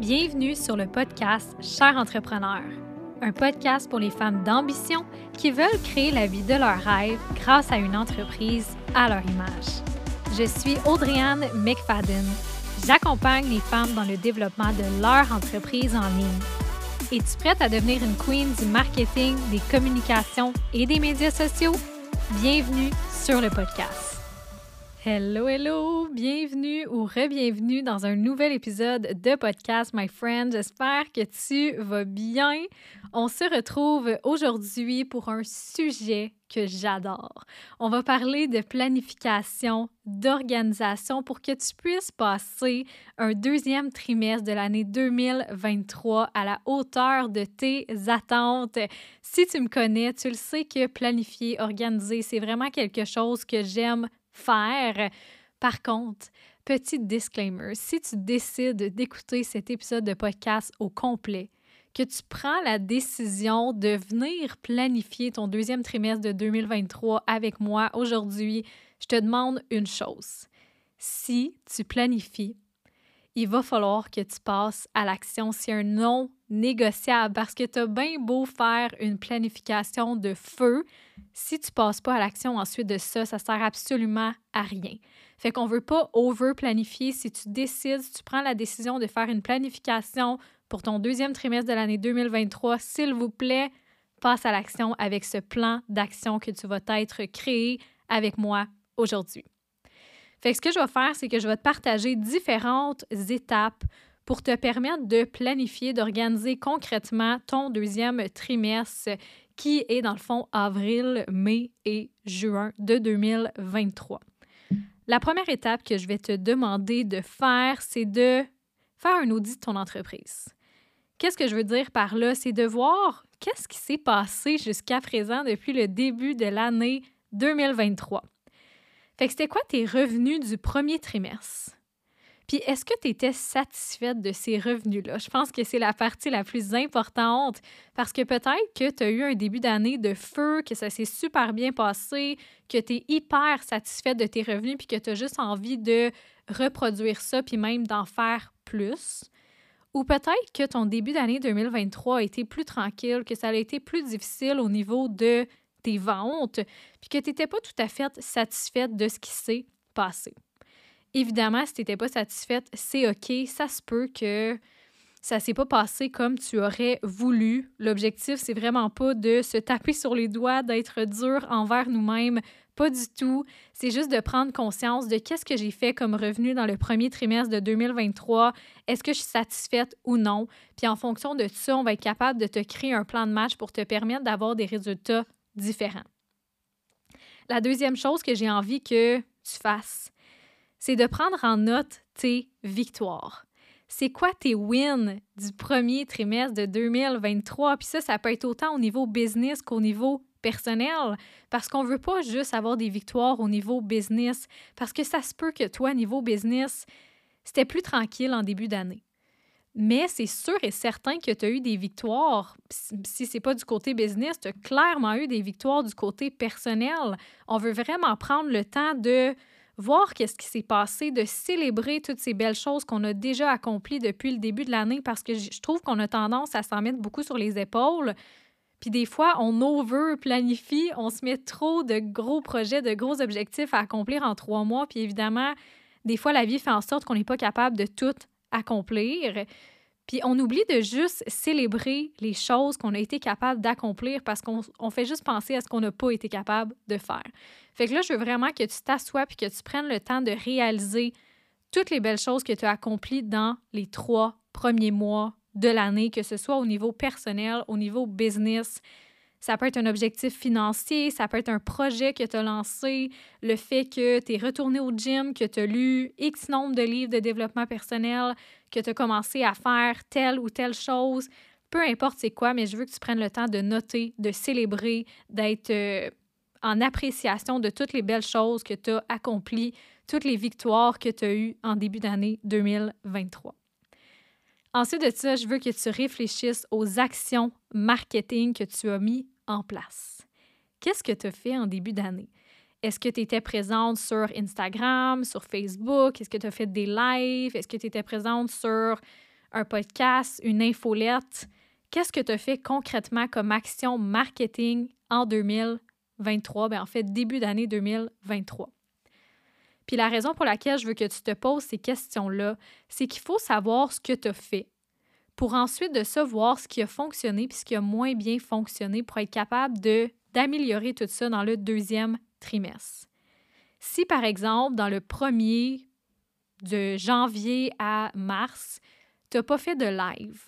Bienvenue sur le podcast Cher entrepreneur, un podcast pour les femmes d'ambition qui veulent créer la vie de leurs rêves grâce à une entreprise à leur image. Je suis Audriane McFadden. J'accompagne les femmes dans le développement de leur entreprise en ligne. Es-tu prête à devenir une queen du marketing, des communications et des médias sociaux? Bienvenue sur le podcast. Hello, hello! Bienvenue ou re-bienvenue dans un nouvel épisode de podcast, my friend. J'espère que tu vas bien. On se retrouve aujourd'hui pour un sujet que j'adore. On va parler de planification, d'organisation pour que tu puisses passer un deuxième trimestre de l'année 2023 à la hauteur de tes attentes. Si tu me connais, tu le sais que planifier, organiser, c'est vraiment quelque chose que j'aime Par contre, petit disclaimer, si tu décides d'écouter cet épisode de podcast au complet, que tu prends la décision de venir planifier ton deuxième trimestre de 2023 avec moi aujourd'hui, je te demande une chose. Si tu planifies, il va falloir que tu passes à l'action. C'est un non négociable parce que tu as bien beau faire une planification de feu. Si tu passes pas à l'action ensuite de ça, ça sert absolument à rien. Fait qu'on veut pas over-planifier. Si tu décides, si tu prends la décision de faire une planification pour ton deuxième trimestre de l'année 2023, s'il vous plaît, passe à l'action avec ce plan d'action que tu vas être créé avec moi aujourd'hui. Fait que ce que je vais faire, c'est que je vais te partager différentes étapes pour te permettre de planifier, d'organiser concrètement ton deuxième trimestre qui est dans le fond avril, mai et juin de 2023. La première étape que je vais te demander de faire, c'est de faire un audit de ton entreprise. Qu'est-ce que je veux dire par là? C'est de voir qu'est-ce qui s'est passé jusqu'à présent depuis le début de l'année 2023. Fait que c'était quoi tes revenus du premier trimestre? Puis est-ce que tu étais satisfaite de ces revenus-là? Je pense que c'est la partie la plus importante parce que peut-être que tu as eu un début d'année de feu, que ça s'est super bien passé, que tu es hyper satisfaite de tes revenus puis que tu as juste envie de reproduire ça puis même d'en faire plus. Ou peut-être que ton début d'année 2023 a été plus tranquille, que ça a été plus difficile au niveau de tes ventes, puis que tu n'étais pas tout à fait satisfaite de ce qui s'est passé. Évidemment, si tu n'étais pas satisfaite, c'est OK. Ça se peut que ça s'est pas passé comme tu aurais voulu. L'objectif, c'est vraiment pas de se taper sur les doigts, d'être dur envers nous-mêmes. Pas du tout. C'est juste de prendre conscience de qu'est-ce que j'ai fait comme revenu dans le premier trimestre de 2023. Est-ce que je suis satisfaite ou non? Puis en fonction de ça, on va être capable de te créer un plan de match pour te permettre d'avoir des résultats différent. La deuxième chose que j'ai envie que tu fasses, c'est de prendre en note tes victoires. C'est quoi tes wins du premier trimestre de 2023? Puis ça, ça peut être autant au niveau business qu'au niveau personnel, parce qu'on ne veut pas juste avoir des victoires au niveau business, parce que ça se peut que toi, niveau business, c'était plus tranquille en début d'année. Mais c'est sûr et certain que tu as eu des victoires. Si ce n'est pas du côté business, tu as clairement eu des victoires du côté personnel. On veut vraiment prendre le temps de voir qu'est-ce qui s'est passé, de célébrer toutes ces belles choses qu'on a déjà accomplies depuis le début de l'année parce que je trouve qu'on a tendance à s'en mettre beaucoup sur les épaules. Puis des fois, on over-planifie, on se met trop de gros projets, de gros objectifs à accomplir en trois mois. Puis évidemment, des fois, la vie fait en sorte qu'on n'est pas capable de tout accomplir. Puis on oublie de juste célébrer les choses qu'on a été capable d'accomplir parce qu'on fait juste penser à ce qu'on n'a pas été capable de faire. Fait que là, je veux vraiment que tu t'assoies puis que tu prennes le temps de réaliser toutes les belles choses que tu as accomplies dans les trois premiers mois de l'année, que ce soit au niveau personnel, au niveau business, ça peut être un objectif financier, ça peut être un projet que tu as lancé, le fait que tu es retourné au gym, que tu as lu X nombre de livres de développement personnel, que tu as commencé à faire telle ou telle chose. Peu importe c'est quoi, mais je veux que tu prennes le temps de noter, de célébrer, d'être euh, en appréciation de toutes les belles choses que tu as accomplies, toutes les victoires que tu as eues en début d'année 2023. Ensuite de ça, je veux que tu réfléchisses aux actions marketing que tu as mis en place. Qu'est-ce que tu as fait en début d'année? Est-ce que tu étais présente sur Instagram, sur Facebook? Est-ce que tu as fait des lives? Est-ce que tu étais présente sur un podcast, une infolette? Qu'est-ce que tu as fait concrètement comme action marketing en 2023? Bien, en fait, début d'année 2023. Puis la raison pour laquelle je veux que tu te poses ces questions-là, c'est qu'il faut savoir ce que tu as fait pour ensuite de savoir ce qui a fonctionné puis ce qui a moins bien fonctionné pour être capable d'améliorer tout ça dans le deuxième trimestre. Si par exemple, dans le premier de janvier à mars, tu n'as pas fait de live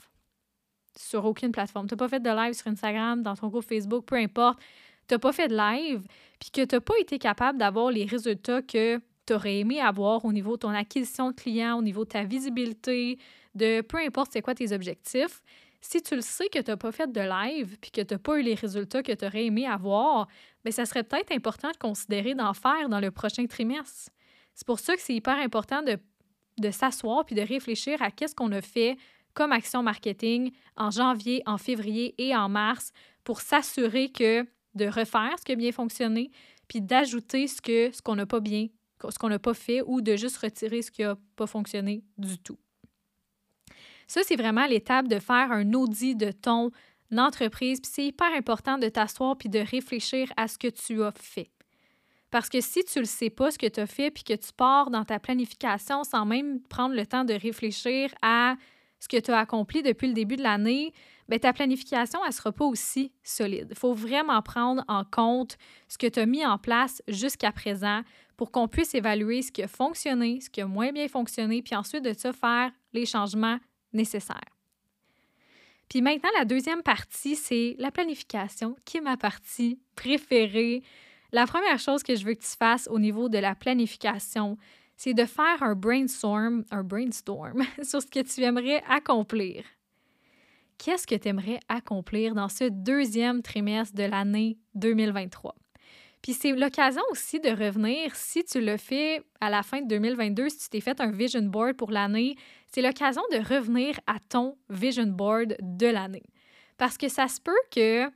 sur aucune plateforme, tu n'as pas fait de live sur Instagram, dans ton groupe Facebook, peu importe, tu n'as pas fait de live, puis que tu n'as pas été capable d'avoir les résultats que tu aurais aimé avoir au niveau de ton acquisition de clients, au niveau de ta visibilité, de peu importe c'est quoi tes objectifs, si tu le sais que tu n'as pas fait de live puis que tu n'as pas eu les résultats que tu aurais aimé avoir, bien, ça serait peut-être important de considérer d'en faire dans le prochain trimestre. C'est pour ça que c'est hyper important de, de s'asseoir puis de réfléchir à qu'est-ce qu'on a fait comme action marketing en janvier, en février et en mars pour s'assurer que de refaire ce qui a bien fonctionné puis d'ajouter ce que ce qu'on n'a pas bien ce qu'on n'a pas fait ou de juste retirer ce qui n'a pas fonctionné du tout. Ça, c'est vraiment l'étape de faire un audit de ton entreprise. Puis c'est hyper important de t'asseoir puis de réfléchir à ce que tu as fait. Parce que si tu ne le sais pas, ce que tu as fait, puis que tu pars dans ta planification sans même prendre le temps de réfléchir à ce que tu as accompli depuis le début de l'année, bien, ta planification, elle ne sera pas aussi solide. Il faut vraiment prendre en compte ce que tu as mis en place jusqu'à présent pour qu'on puisse évaluer ce qui a fonctionné, ce qui a moins bien fonctionné, puis ensuite de ça, faire les changements nécessaire. Puis maintenant, la deuxième partie, c'est la planification, qui est ma partie préférée. La première chose que je veux que tu fasses au niveau de la planification, c'est de faire un brainstorm, un brainstorm sur ce que tu aimerais accomplir. Qu'est-ce que tu aimerais accomplir dans ce deuxième trimestre de l'année 2023? Puis c'est l'occasion aussi de revenir, si tu le fais à la fin de 2022, si tu t'es fait un vision board pour l'année, c'est l'occasion de revenir à ton vision board de l'année. Parce que ça se peut que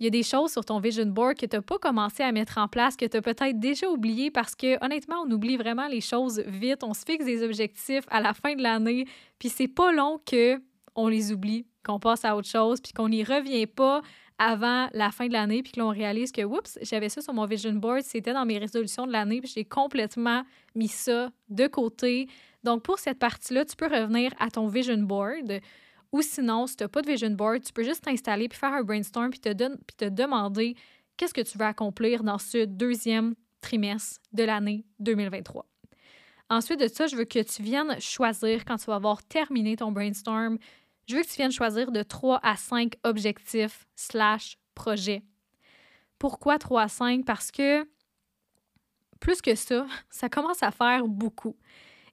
il y a des choses sur ton vision board que tu n'as pas commencé à mettre en place, que tu as peut-être déjà oublié parce que honnêtement, on oublie vraiment les choses vite, on se fixe des objectifs à la fin de l'année, puis c'est pas long que on les oublie, qu'on passe à autre chose, puis qu'on n'y revient pas avant la fin de l'année, puis que l'on réalise que, oups, j'avais ça sur mon vision board, c'était dans mes résolutions de l'année, puis j'ai complètement mis ça de côté. Donc, pour cette partie-là, tu peux revenir à ton vision board. Ou sinon, si tu n'as pas de vision board, tu peux juste t'installer puis faire un brainstorm puis te, te demander qu'est-ce que tu veux accomplir dans ce deuxième trimestre de l'année 2023. Ensuite de ça, je veux que tu viennes choisir quand tu vas avoir terminé ton brainstorm, je veux que tu viennes choisir de 3 à 5 objectifs slash projets. Pourquoi 3 à 5? Parce que plus que ça, ça commence à faire beaucoup.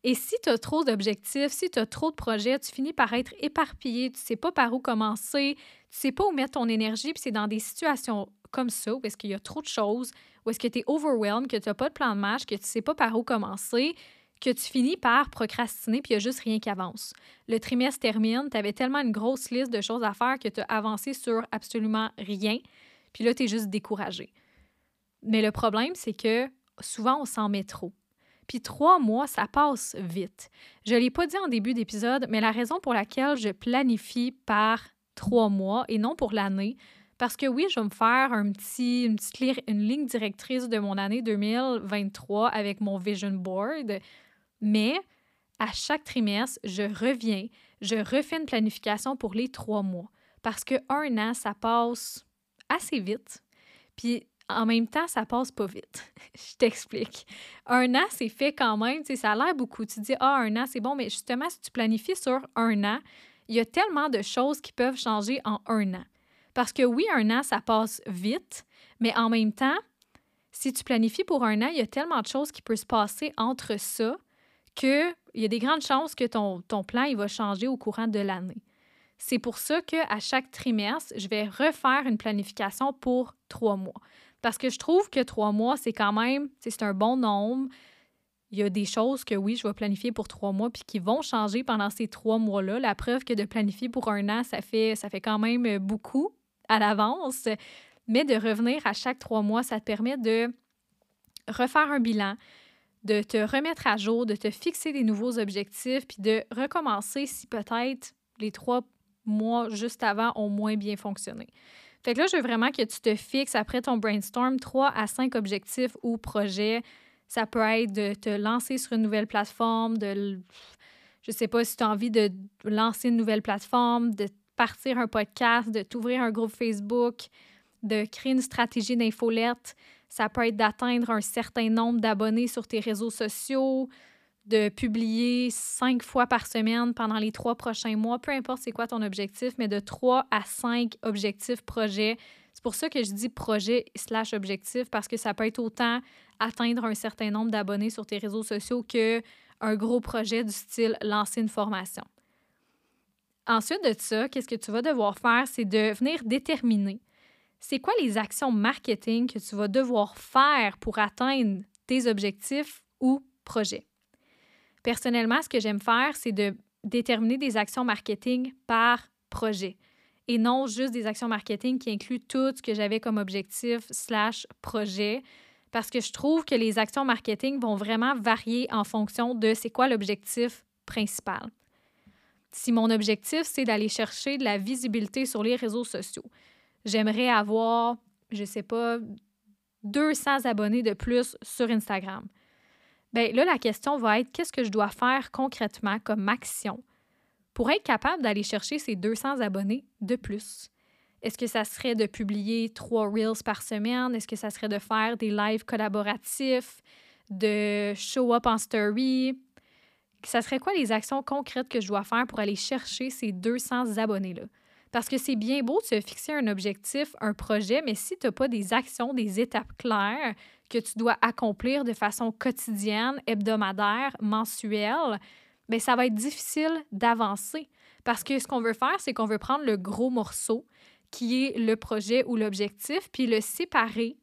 Et si tu as trop d'objectifs, si tu as trop de projets, tu finis par être éparpillé, tu ne sais pas par où commencer, tu ne sais pas où mettre ton énergie, puis c'est dans des situations comme ça, où est-ce qu'il y a trop de choses, où est-ce que tu es overwhelmed, que tu n'as pas de plan de match, que tu ne sais pas par où commencer, que tu finis par procrastiner puis il n'y a juste rien qui avance. Le trimestre termine, tu avais tellement une grosse liste de choses à faire que tu as avancé sur absolument rien, puis là, tu es juste découragé. Mais le problème, c'est que souvent, on s'en met trop. Puis trois mois, ça passe vite. Je ne l'ai pas dit en début d'épisode, mais la raison pour laquelle je planifie par trois mois et non pour l'année, parce que oui, je vais me faire un petit, une petite une ligne directrice de mon année 2023 avec mon vision board. Mais à chaque trimestre, je reviens, je refais une planification pour les trois mois. Parce que un an, ça passe assez vite. Puis en même temps, ça passe pas vite. je t'explique. Un an, c'est fait quand même. Ça a l'air beaucoup. Tu dis, ah, un an, c'est bon, mais justement, si tu planifies sur un an, il y a tellement de choses qui peuvent changer en un an. Parce que oui, un an, ça passe vite, mais en même temps, si tu planifies pour un an, il y a tellement de choses qui peuvent se passer entre ça qu'il y a des grandes chances que ton, ton plan il va changer au courant de l'année. C'est pour ça qu'à chaque trimestre, je vais refaire une planification pour trois mois. Parce que je trouve que trois mois, c'est quand même, c'est un bon nombre. Il y a des choses que oui, je vais planifier pour trois mois puis qui vont changer pendant ces trois mois-là. La preuve que de planifier pour un an, ça fait, ça fait quand même beaucoup à l'avance. Mais de revenir à chaque trois mois, ça te permet de refaire un bilan, de te remettre à jour, de te fixer des nouveaux objectifs, puis de recommencer si peut-être les trois mois juste avant ont moins bien fonctionné. Fait que là, je veux vraiment que tu te fixes après ton brainstorm trois à cinq objectifs ou projets. Ça peut être de te lancer sur une nouvelle plateforme, de, je sais pas si tu as envie de lancer une nouvelle plateforme, de partir un podcast, de t'ouvrir un groupe Facebook, de créer une stratégie d'infolette. Ça peut être d'atteindre un certain nombre d'abonnés sur tes réseaux sociaux, de publier cinq fois par semaine pendant les trois prochains mois, peu importe c'est quoi ton objectif, mais de trois à cinq objectifs projets. C'est pour ça que je dis projet slash objectif parce que ça peut être autant atteindre un certain nombre d'abonnés sur tes réseaux sociaux que un gros projet du style lancer une formation. Ensuite de ça, qu'est-ce que tu vas devoir faire, c'est de venir déterminer c'est quoi les actions marketing que tu vas devoir faire pour atteindre tes objectifs ou projets? Personnellement, ce que j'aime faire, c'est de déterminer des actions marketing par projet et non juste des actions marketing qui incluent tout ce que j'avais comme objectif slash projet parce que je trouve que les actions marketing vont vraiment varier en fonction de c'est quoi l'objectif principal. Si mon objectif, c'est d'aller chercher de la visibilité sur les réseaux sociaux, j'aimerais avoir, je sais pas, 200 abonnés de plus sur Instagram. Bien là, la question va être qu'est-ce que je dois faire concrètement comme action pour être capable d'aller chercher ces 200 abonnés de plus? Est-ce que ça serait de publier trois Reels par semaine? Est-ce que ça serait de faire des lives collaboratifs, de show up en story? Ça serait quoi les actions concrètes que je dois faire pour aller chercher ces 200 abonnés-là? Parce que c'est bien beau de se fixer un objectif, un projet, mais si tu n'as pas des actions, des étapes claires que tu dois accomplir de façon quotidienne, hebdomadaire, mensuelle, bien, ça va être difficile d'avancer. Parce que ce qu'on veut faire, c'est qu'on veut prendre le gros morceau qui est le projet ou l'objectif, puis le séparer,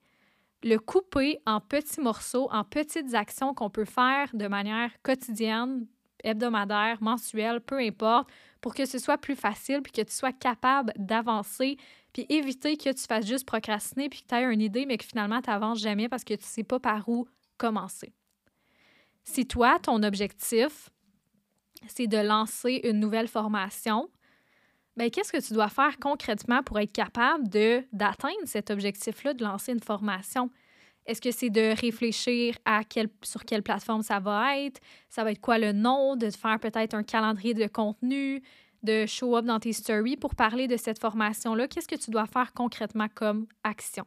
le couper en petits morceaux, en petites actions qu'on peut faire de manière quotidienne, hebdomadaire, mensuelle, peu importe, pour que ce soit plus facile, puis que tu sois capable d'avancer, puis éviter que tu fasses juste procrastiner, puis que tu aies une idée, mais que finalement, tu n'avances jamais parce que tu ne sais pas par où commencer. Si toi, ton objectif, c'est de lancer une nouvelle formation, bien, qu'est-ce que tu dois faire concrètement pour être capable d'atteindre cet objectif-là de lancer une formation? Est-ce que c'est de réfléchir à quelle, sur quelle plateforme ça va être? Ça va être quoi le nom? De faire peut-être un calendrier de contenu, de show up dans tes stories pour parler de cette formation-là. Qu'est-ce que tu dois faire concrètement comme action?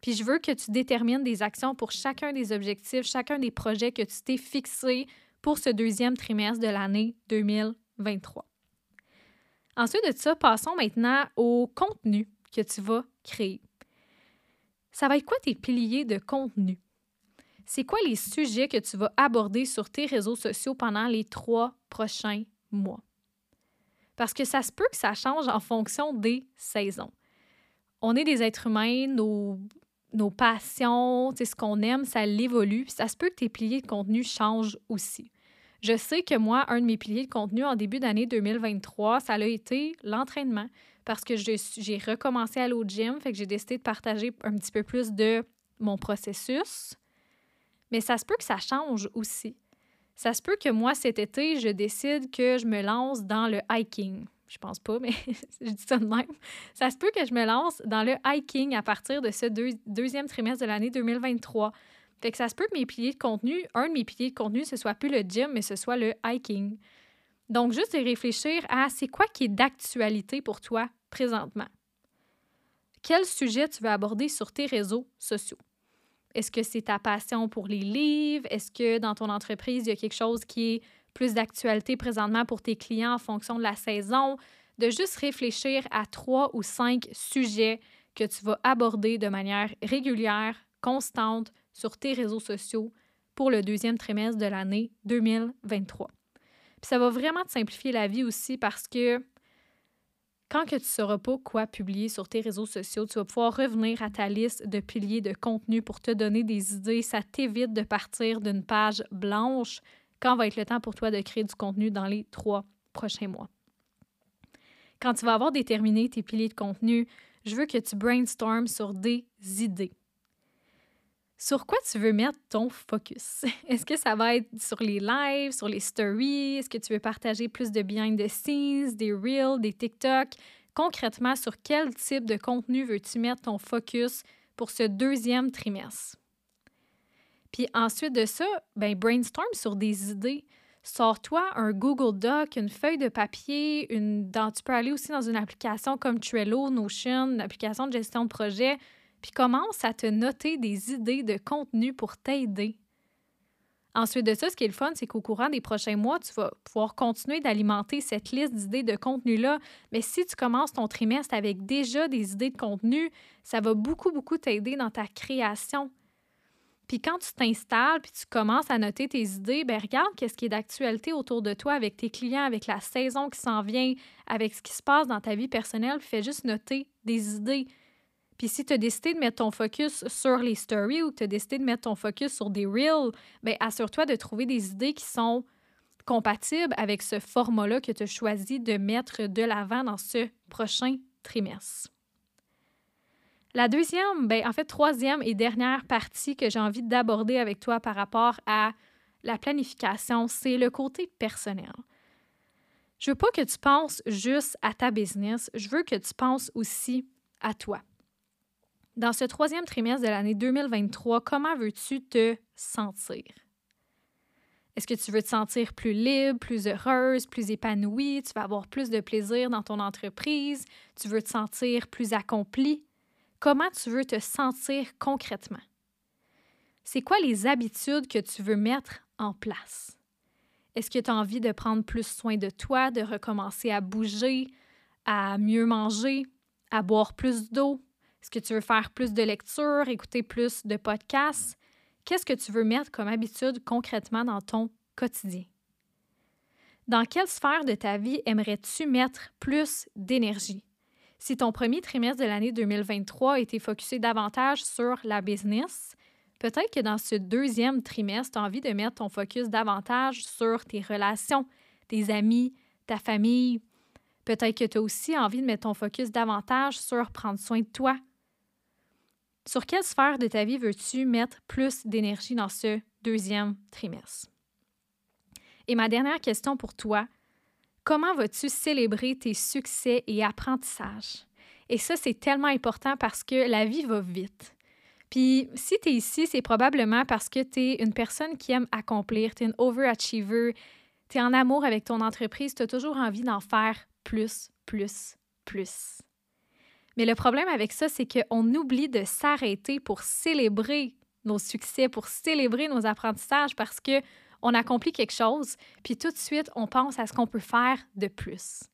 Puis je veux que tu détermines des actions pour chacun des objectifs, chacun des projets que tu t'es fixé pour ce deuxième trimestre de l'année 2023. Ensuite de ça, passons maintenant au contenu que tu vas créer ça va être quoi tes piliers de contenu? C'est quoi les sujets que tu vas aborder sur tes réseaux sociaux pendant les trois prochains mois? Parce que ça se peut que ça change en fonction des saisons. On est des êtres humains, nos, nos passions, ce qu'on aime, ça l'évolue. ça se peut que tes piliers de contenu changent aussi. Je sais que moi, un de mes piliers de contenu en début d'année 2023, ça a été l'entraînement parce que j'ai recommencé à aller au gym, fait que j'ai décidé de partager un petit peu plus de mon processus. Mais ça se peut que ça change aussi. Ça se peut que moi, cet été, je décide que je me lance dans le hiking. Je pense pas, mais je dis ça de même. Ça se peut que je me lance dans le hiking à partir de ce deuxième trimestre de l'année 2023. Fait que ça se peut que mes piliers de contenu, un de mes piliers de contenu, ce soit plus le gym, mais ce soit le hiking. Donc, juste de réfléchir à c'est quoi qui est d'actualité pour toi? Présentement? Quel sujet tu veux aborder sur tes réseaux sociaux? Est-ce que c'est ta passion pour les livres? Est-ce que dans ton entreprise, il y a quelque chose qui est plus d'actualité présentement pour tes clients en fonction de la saison? De juste réfléchir à trois ou cinq sujets que tu vas aborder de manière régulière, constante sur tes réseaux sociaux pour le deuxième trimestre de l'année 2023. Puis ça va vraiment te simplifier la vie aussi parce que quand tu ne sauras pas quoi publier sur tes réseaux sociaux, tu vas pouvoir revenir à ta liste de piliers de contenu pour te donner des idées. Ça t'évite de partir d'une page blanche quand va être le temps pour toi de créer du contenu dans les trois prochains mois? Quand tu vas avoir déterminé tes piliers de contenu, je veux que tu brainstormes sur des idées. Sur quoi tu veux mettre ton focus? Est-ce que ça va être sur les lives, sur les stories? Est-ce que tu veux partager plus de behind the scenes, des reels, des TikTok? Concrètement, sur quel type de contenu veux-tu mettre ton focus pour ce deuxième trimestre? Puis ensuite de ça, ben brainstorm sur des idées. Sors-toi un Google Doc, une feuille de papier, une, dans, tu peux aller aussi dans une application comme Trello, Notion, une application de gestion de projet puis commence à te noter des idées de contenu pour t'aider. Ensuite de ça, ce qui est le fun, c'est qu'au courant des prochains mois, tu vas pouvoir continuer d'alimenter cette liste d'idées de contenu-là. Mais si tu commences ton trimestre avec déjà des idées de contenu, ça va beaucoup, beaucoup t'aider dans ta création. Puis quand tu t'installes, puis tu commences à noter tes idées, ben regarde qu'est-ce qui est d'actualité autour de toi avec tes clients, avec la saison qui s'en vient, avec ce qui se passe dans ta vie personnelle, puis fais juste noter des idées. Puis si tu as décidé de mettre ton focus sur les stories ou que tu as décidé de mettre ton focus sur des reels, bien, assure-toi de trouver des idées qui sont compatibles avec ce format-là que tu as choisi de mettre de l'avant dans ce prochain trimestre. La deuxième, bien, en fait, troisième et dernière partie que j'ai envie d'aborder avec toi par rapport à la planification, c'est le côté personnel. Je veux pas que tu penses juste à ta business, je veux que tu penses aussi à toi. Dans ce troisième trimestre de l'année 2023, comment veux-tu te sentir? Est-ce que tu veux te sentir plus libre, plus heureuse, plus épanouie? Tu vas avoir plus de plaisir dans ton entreprise? Tu veux te sentir plus accomplie? Comment tu veux te sentir concrètement? C'est quoi les habitudes que tu veux mettre en place? Est-ce que tu as envie de prendre plus soin de toi, de recommencer à bouger, à mieux manger, à boire plus d'eau, est-ce que tu veux faire plus de lectures, écouter plus de podcasts? Qu'est-ce que tu veux mettre comme habitude concrètement dans ton quotidien? Dans quelle sphère de ta vie aimerais-tu mettre plus d'énergie? Si ton premier trimestre de l'année 2023 a été focusé davantage sur la business, peut-être que dans ce deuxième trimestre, tu as envie de mettre ton focus davantage sur tes relations, tes amis, ta famille. Peut-être que tu as aussi envie de mettre ton focus davantage sur prendre soin de toi, sur quelle sphère de ta vie veux-tu mettre plus d'énergie dans ce deuxième trimestre? Et ma dernière question pour toi, comment vas-tu célébrer tes succès et apprentissages? Et ça, c'est tellement important parce que la vie va vite. Puis si tu es ici, c'est probablement parce que tu es une personne qui aime accomplir, tu es une overachiever, tu es en amour avec ton entreprise, tu as toujours envie d'en faire plus, plus, plus. Mais le problème avec ça, c'est qu'on oublie de s'arrêter pour célébrer nos succès, pour célébrer nos apprentissages parce que on accomplit quelque chose, puis tout de suite, on pense à ce qu'on peut faire de plus.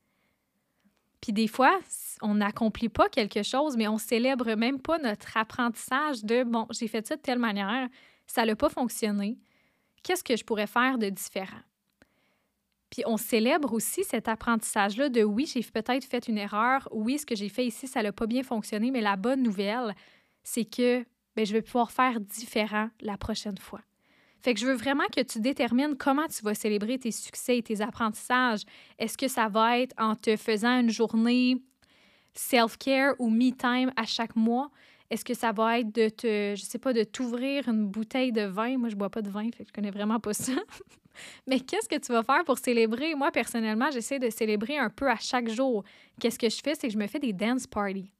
Puis des fois, on n'accomplit pas quelque chose, mais on célèbre même pas notre apprentissage de bon, j'ai fait ça de telle manière, ça n'a pas fonctionné. Qu'est-ce que je pourrais faire de différent? Puis on célèbre aussi cet apprentissage-là de oui, j'ai peut-être fait une erreur, oui, ce que j'ai fait ici, ça n'a pas bien fonctionné, mais la bonne nouvelle, c'est que ben, je vais pouvoir faire différent la prochaine fois. Fait que je veux vraiment que tu détermines comment tu vas célébrer tes succès et tes apprentissages. Est-ce que ça va être en te faisant une journée self-care ou me-time à chaque mois? Est-ce que ça va être de te, je sais pas, de t'ouvrir une bouteille de vin? Moi, je bois pas de vin, fait que je connais vraiment pas ça. Mais qu'est-ce que tu vas faire pour célébrer? Moi, personnellement, j'essaie de célébrer un peu à chaque jour. Qu'est-ce que je fais? C'est que je me fais des dance parties.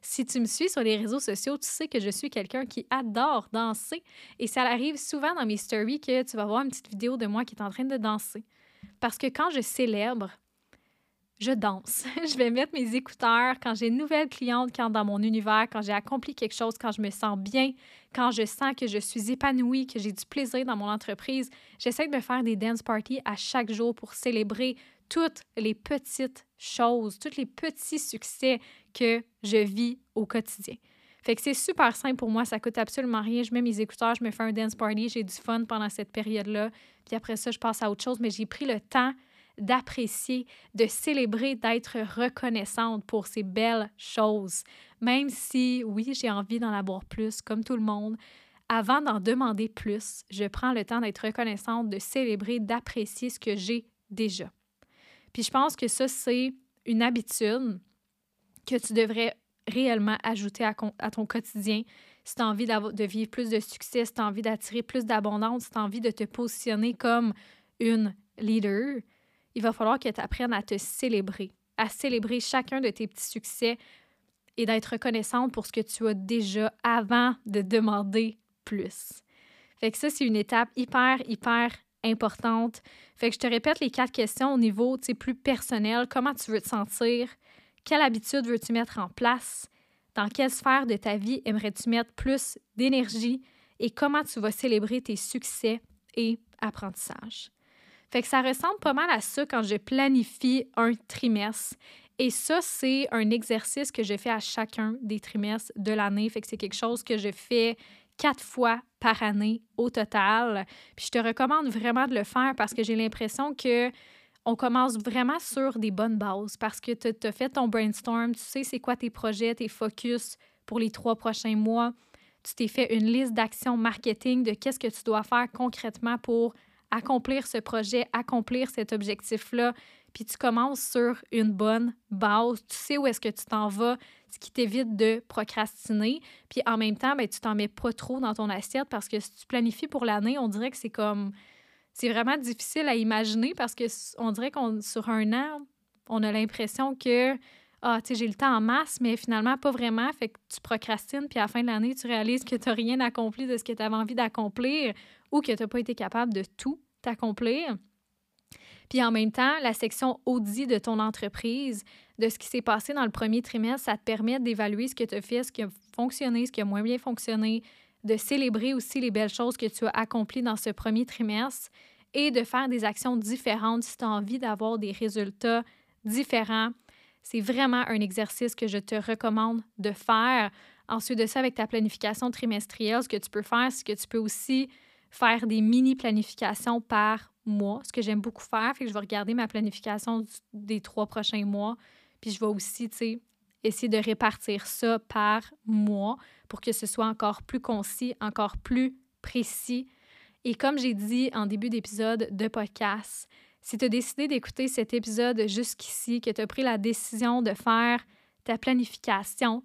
Si tu me suis sur les réseaux sociaux, tu sais que je suis quelqu'un qui adore danser. Et ça arrive souvent dans mes stories que tu vas voir une petite vidéo de moi qui est en train de danser. Parce que quand je célèbre, je danse. je vais mettre mes écouteurs quand j'ai une nouvelle cliente qui entre dans mon univers, quand j'ai accompli quelque chose, quand je me sens bien, quand je sens que je suis épanouie, que j'ai du plaisir dans mon entreprise. J'essaie de me faire des dance parties à chaque jour pour célébrer toutes les petites choses, tous les petits succès que je vis au quotidien. Fait que c'est super simple pour moi, ça coûte absolument rien. Je mets mes écouteurs, je me fais un dance party, j'ai du fun pendant cette période-là. Puis après ça, je passe à autre chose, mais j'ai pris le temps d'apprécier, de célébrer, d'être reconnaissante pour ces belles choses. Même si, oui, j'ai envie d'en avoir plus, comme tout le monde, avant d'en demander plus, je prends le temps d'être reconnaissante, de célébrer, d'apprécier ce que j'ai déjà. Puis je pense que ça, c'est une habitude que tu devrais réellement ajouter à, ton quotidien si tu as envie de vivre plus de succès, si tu as envie d'attirer plus d'abondance, si tu as envie de te positionner comme une leader, il va falloir que tu apprennes à te célébrer, à célébrer chacun de tes petits succès et d'être reconnaissante pour ce que tu as déjà avant de demander plus. Fait que ça, c'est une étape hyper, hyper importante. Fait que je te répète les quatre questions au niveau plus personnel. Comment tu veux te sentir? Quelle habitude veux-tu mettre en place? Dans quelle sphère de ta vie aimerais-tu mettre plus d'énergie? Et comment tu vas célébrer tes succès et apprentissages? Fait que ça ressemble pas mal à ça quand je planifie un trimestre. Et ça, c'est un exercice que je fais à chacun des trimestres de l'année. Fait que c'est quelque chose que je fais quatre fois par année au total. Puis je te recommande vraiment de le faire parce que j'ai l'impression que on commence vraiment sur des bonnes bases parce que tu as fait ton brainstorm, tu sais c'est quoi tes projets, tes focus pour les trois prochains mois. Tu t'es fait une liste d'actions marketing de qu'est-ce que tu dois faire concrètement pour accomplir ce projet, accomplir cet objectif-là, puis tu commences sur une bonne base, tu sais où est-ce que tu t'en vas, ce qui t'évite de procrastiner, puis en même temps, ben, tu t'en mets pas trop dans ton assiette parce que si tu planifies pour l'année, on dirait que c'est comme... C'est vraiment difficile à imaginer parce que on dirait qu'on sur un an, on a l'impression que ah, tu sais, j'ai le temps en masse, mais finalement, pas vraiment. Fait que tu procrastines, puis à la fin de l'année, tu réalises que tu n'as rien accompli de ce que tu avais envie d'accomplir ou que tu n'as pas été capable de tout accomplir. Puis en même temps, la section audit de ton entreprise, de ce qui s'est passé dans le premier trimestre, ça te permet d'évaluer ce que tu as fait, ce qui a fonctionné, ce qui a moins bien fonctionné, de célébrer aussi les belles choses que tu as accomplies dans ce premier trimestre et de faire des actions différentes si tu as envie d'avoir des résultats différents. C'est vraiment un exercice que je te recommande de faire. Ensuite de ça, avec ta planification trimestrielle, ce que tu peux faire, c'est que tu peux aussi faire des mini planifications par mois, ce que j'aime beaucoup faire. Fait que je vais regarder ma planification des trois prochains mois. Puis je vais aussi, essayer de répartir ça par mois pour que ce soit encore plus concis, encore plus précis. Et comme j'ai dit en début d'épisode de podcast, si tu as décidé d'écouter cet épisode jusqu'ici, que tu as pris la décision de faire ta planification,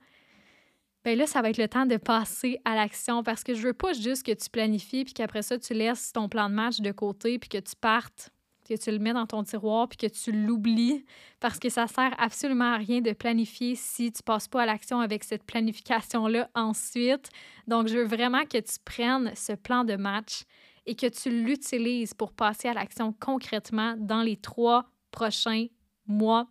bien là, ça va être le temps de passer à l'action parce que je veux pas juste que tu planifies puis qu'après ça, tu laisses ton plan de match de côté puis que tu partes, que tu le mets dans ton tiroir puis que tu l'oublies parce que ça sert absolument à rien de planifier si tu passes pas à l'action avec cette planification-là ensuite. Donc, je veux vraiment que tu prennes ce plan de match et que tu l'utilises pour passer à l'action concrètement dans les trois prochains mois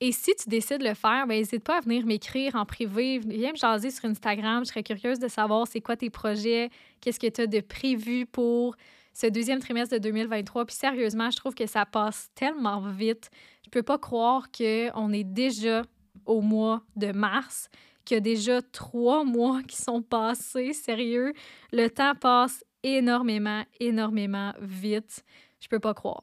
et si tu décides de le faire, ben, n'hésite pas à venir m'écrire en privé. Viens me jaser sur Instagram. Je serais curieuse de savoir c'est quoi tes projets, qu'est-ce que tu as de prévu pour ce deuxième trimestre de 2023. Puis sérieusement, je trouve que ça passe tellement vite. Je peux pas croire qu'on est déjà au mois de mars, qu'il y a déjà trois mois qui sont passés. Sérieux, le temps passe énormément, énormément vite. Je peux pas croire.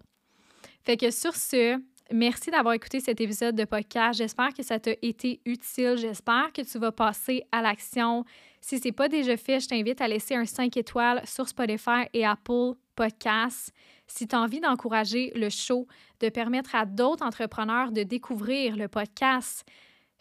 Fait que sur ce, Merci d'avoir écouté cet épisode de podcast. J'espère que ça t'a été utile. J'espère que tu vas passer à l'action. Si ce n'est pas déjà fait, je t'invite à laisser un 5 étoiles sur Spotify et Apple Podcasts. Si tu as envie d'encourager le show, de permettre à d'autres entrepreneurs de découvrir le podcast,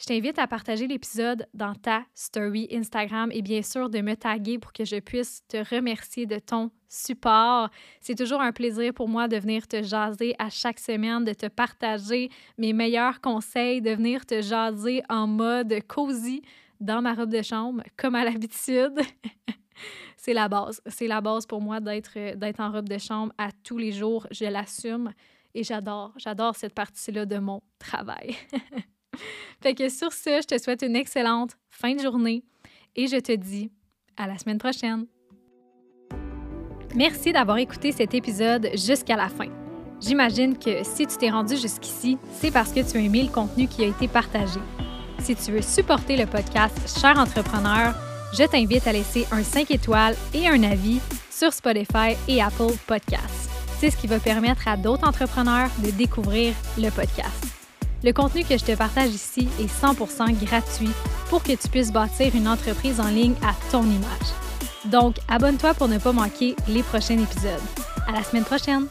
je t'invite à partager l'épisode dans ta story Instagram et bien sûr de me taguer pour que je puisse te remercier de ton support. C'est toujours un plaisir pour moi de venir te jaser à chaque semaine, de te partager mes meilleurs conseils, de venir te jaser en mode cosy dans ma robe de chambre, comme à l'habitude. c'est la base. C'est la base pour moi d'être, d'être en robe de chambre à tous les jours. Je l'assume et j'adore, j'adore cette partie-là de mon travail. fait que sur ce, je te souhaite une excellente fin de journée et je te dis à la semaine prochaine. Merci d'avoir écouté cet épisode jusqu'à la fin. J'imagine que si tu t'es rendu jusqu'ici, c'est parce que tu as aimé le contenu qui a été partagé. Si tu veux supporter le podcast Cher Entrepreneur, je t'invite à laisser un 5 étoiles et un avis sur Spotify et Apple Podcasts. C'est ce qui va permettre à d'autres entrepreneurs de découvrir le podcast. Le contenu que je te partage ici est 100% gratuit pour que tu puisses bâtir une entreprise en ligne à ton image. Donc, abonne-toi pour ne pas manquer les prochains épisodes. À la semaine prochaine!